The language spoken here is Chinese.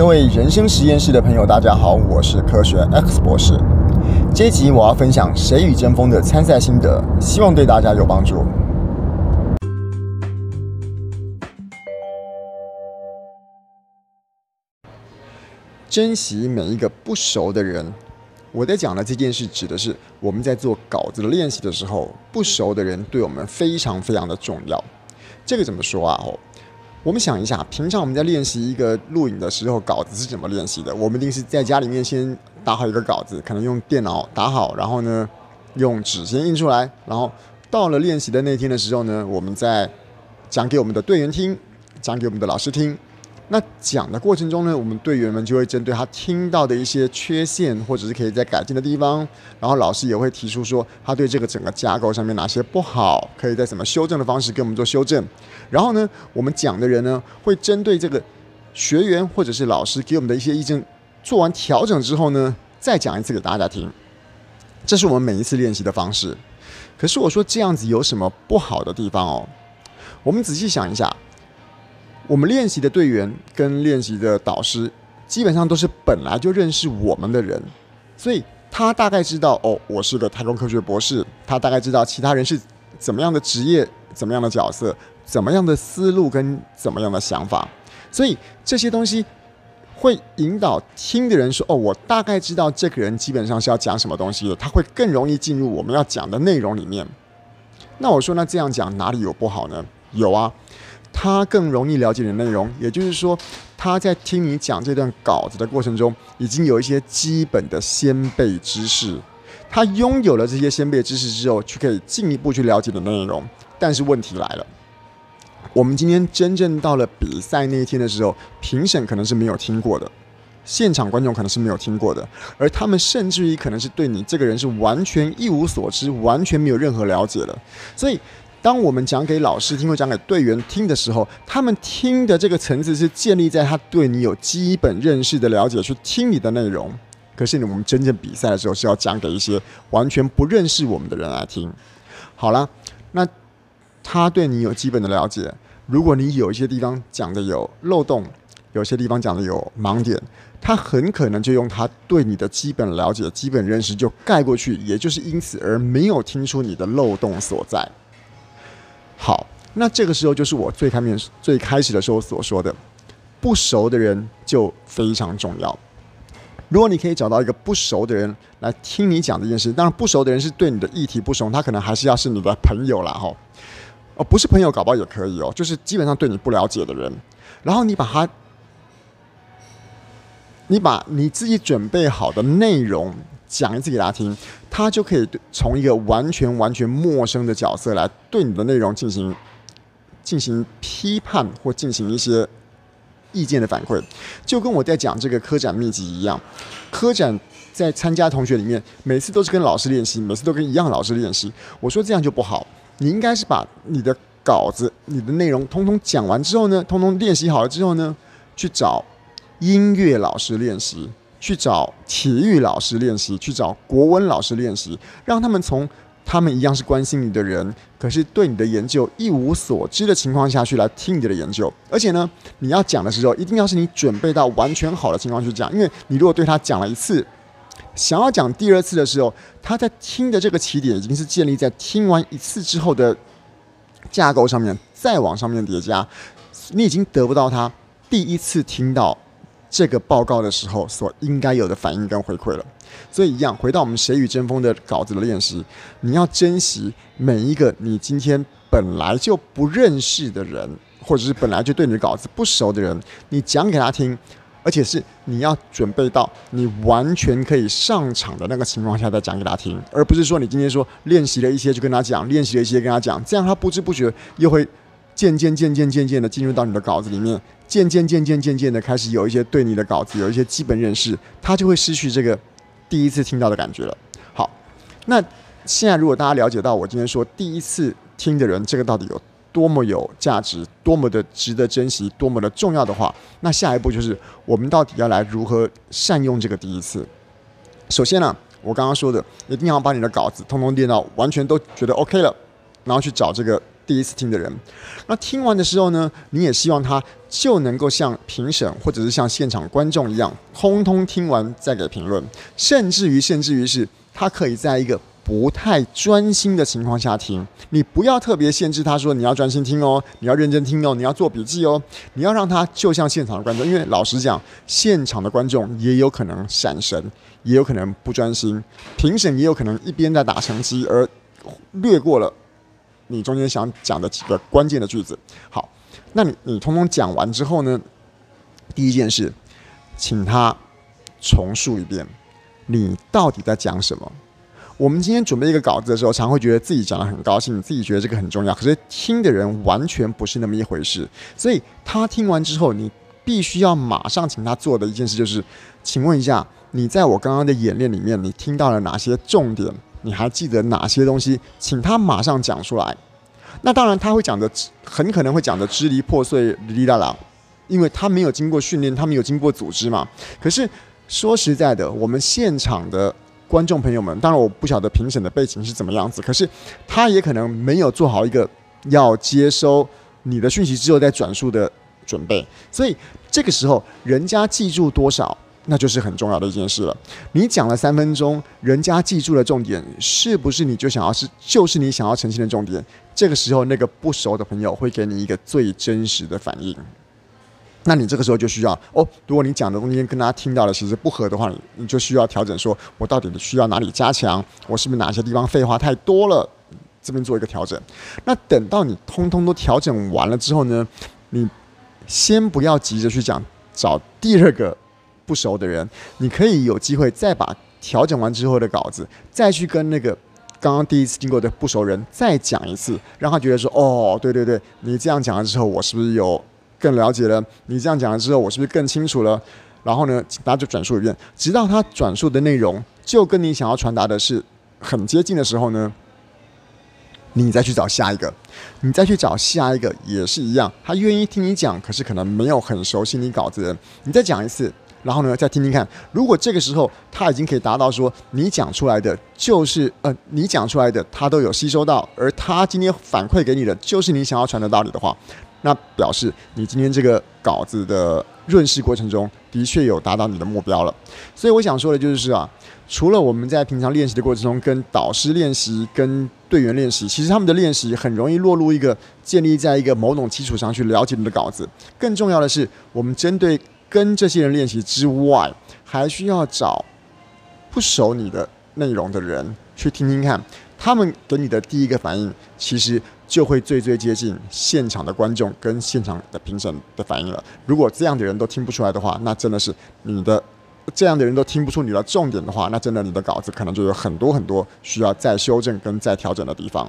各位人生实验室的朋友，大家好，我是科学 X 博士。这一集我要分享《谁与争锋》的参赛心得，希望对大家有帮助。珍惜每一个不熟的人。我在讲的这件事，指的是我们在做稿子练习的时候，不熟的人对我们非常非常的重要。这个怎么说啊？哦。我们想一下，平常我们在练习一个录影的时候，稿子是怎么练习的？我们一定是在家里面先打好一个稿子，可能用电脑打好，然后呢，用纸先印出来，然后到了练习的那天的时候呢，我们再讲给我们的队员听，讲给我们的老师听。那讲的过程中呢，我们队员们就会针对他听到的一些缺陷，或者是可以在改进的地方，然后老师也会提出说他对这个整个架构上面哪些不好，可以再怎么修正的方式给我们做修正。然后呢，我们讲的人呢，会针对这个学员或者是老师给我们的一些意见，做完调整之后呢，再讲一次给大家听。这是我们每一次练习的方式。可是我说这样子有什么不好的地方哦？我们仔细想一下。我们练习的队员跟练习的导师，基本上都是本来就认识我们的人，所以他大概知道哦，我是个太空科学博士，他大概知道其他人是怎么样的职业、怎么样的角色、怎么样的思路跟怎么样的想法，所以这些东西会引导听的人说哦，我大概知道这个人基本上是要讲什么东西的，他会更容易进入我们要讲的内容里面。那我说，那这样讲哪里有不好呢？有啊。他更容易了解你的内容，也就是说，他在听你讲这段稿子的过程中，已经有一些基本的先备知识。他拥有了这些先备知识之后，就可以进一步去了解你的内容。但是问题来了，我们今天真正到了比赛那一天的时候，评审可能是没有听过的，现场观众可能是没有听过的，而他们甚至于可能是对你这个人是完全一无所知，完全没有任何了解的，所以。当我们讲给老师听或讲给队员听的时候，他们听的这个层次是建立在他对你有基本认识的了解去听你的内容。可是呢，我们真正比赛的时候是要讲给一些完全不认识我们的人来听。好了，那他对你有基本的了解，如果你有一些地方讲的有漏洞，有些地方讲的有盲点，他很可能就用他对你的基本了解、基本认识就盖过去，也就是因此而没有听出你的漏洞所在。好，那这个时候就是我最开面最开始的时候所说的，不熟的人就非常重要。如果你可以找到一个不熟的人来听你讲这件事，当然不熟的人是对你的议题不熟，他可能还是要是你的朋友啦。哈。哦，不是朋友搞不好也可以哦，就是基本上对你不了解的人，然后你把他，你把你自己准备好的内容。讲一次给大家听，他就可以从一个完全完全陌生的角色来对你的内容进行进行批判或进行一些意见的反馈，就跟我在讲这个科展秘籍一样。科展在参加同学里面，每次都是跟老师练习，每次都跟一样老师练习。我说这样就不好，你应该是把你的稿子、你的内容通通讲完之后呢，通通练习好了之后呢，去找音乐老师练习。去找体育老师练习，去找国文老师练习，让他们从他们一样是关心你的人，可是对你的研究一无所知的情况下去来听你的研究。而且呢，你要讲的时候，一定要是你准备到完全好的情况去讲，因为你如果对他讲了一次，想要讲第二次的时候，他在听的这个起点已经是建立在听完一次之后的架构上面，再往上面叠加，你已经得不到他第一次听到。这个报告的时候所应该有的反应跟回馈了，所以一样回到我们谁与争锋的稿子的练习，你要珍惜每一个你今天本来就不认识的人，或者是本来就对你的稿子不熟的人，你讲给他听，而且是你要准备到你完全可以上场的那个情况下再讲给他听，而不是说你今天说练习了一些就跟他讲，练习了一些跟他讲，这样他不知不觉又会。渐渐渐渐渐渐的进入到你的稿子里面，渐渐渐渐渐渐的开始有一些对你的稿子有一些基本认识，他就会失去这个第一次听到的感觉了。好，那现在如果大家了解到我今天说第一次听的人这个到底有多么有价值，多么的值得珍惜，多么的重要的话，那下一步就是我们到底要来如何善用这个第一次。首先呢、我刚刚说的一定要把你的稿子通通练到完全都觉得 OK 了，然后去找这个。第一次听的人。那听完的时候呢，你也希望他就能够像评审或者是像现场观众一样，通通听完再给评论，甚至于甚至于是他可以在一个不太专心的情况下听。你不要特别限制他说你要专心听哦，你要认真听哦，你要做笔记哦，你要让他就像现场的观众，因为老实讲，现场的观众也有可能闪神。也有可能不专心，评审也有可能一边在打成绩，而略过了你中间想讲的几个关键的句子。好，那你你通通讲完之后呢，第一件事，请他重述一遍，你到底在讲什么？我们今天准备一个稿子的时候，常会觉得自己讲得很高兴，自己觉得这个很重要，可是听的人完全不是那么一回事。所以他听完之后，你必须要马上请他做的一件事就是，请问一下。你在我刚刚的演练里面，你听到了哪些重点？你还记得哪些东西？请他马上讲出来。那当然，他会讲的很可能会讲的支离破碎、哩哩啦啦，因为他没有经过训练，他没有经过组织嘛。可是说实在的，我们现场的观众朋友们，当然我不晓得评审的背景是怎么样子，可是他也可能没有做好一个要接收你的讯息之后再转述的准备，所以这个时候人家记住多少？那就是很重要的一件事了。你讲了三分钟，人家记住了重点，是不是你就想要是就是你想要呈现的重点？这个时候，那个不熟的朋友会给你一个最真实的反应。那你这个时候就需要哦，如果你讲的东西跟大家听到的其实不合的话，你你就需要调整，说我到底需要哪里加强？我是不是哪些地方废话太多了？这边做一个调整。那等到你通通都调整完了之后呢，你先不要急着去讲，找第二个。不熟的人，你可以有机会再把调整完之后的稿子，再去跟那个刚刚第一次经过的不熟人再讲一次，让他觉得说：“哦，对对对，你这样讲了之后，我是不是有更了解了？你这样讲了之后，我是不是更清楚了？”然后呢，大家就转述一遍，直到他转述的内容就跟你想要传达的是很接近的时候呢，你再去找下一个，你再去找下一个也是一样，他愿意听你讲，可是可能没有很熟悉你稿子的人，你再讲一次。然后呢，再听听看，如果这个时候他已经可以达到说，你讲出来的就是呃，你讲出来的他都有吸收到，而他今天反馈给你的就是你想要传的道理的话，那表示你今天这个稿子的润饰过程中的确有达到你的目标了。所以我想说的就是啊，除了我们在平常练习的过程中跟导师练习、跟队员练习，其实他们的练习很容易落入一个建立在一个某种基础上去了解你的稿子。更重要的是，我们针对。跟这些人练习之外，还需要找不熟你的内容的人去听听看，他们给你的第一个反应，其实就会最最接近现场的观众跟现场的评审的反应了。如果这样的人都听不出来的话，那真的是你的这样的人都听不出你的重点的话，那真的你的稿子可能就有很多很多需要再修正跟再调整的地方。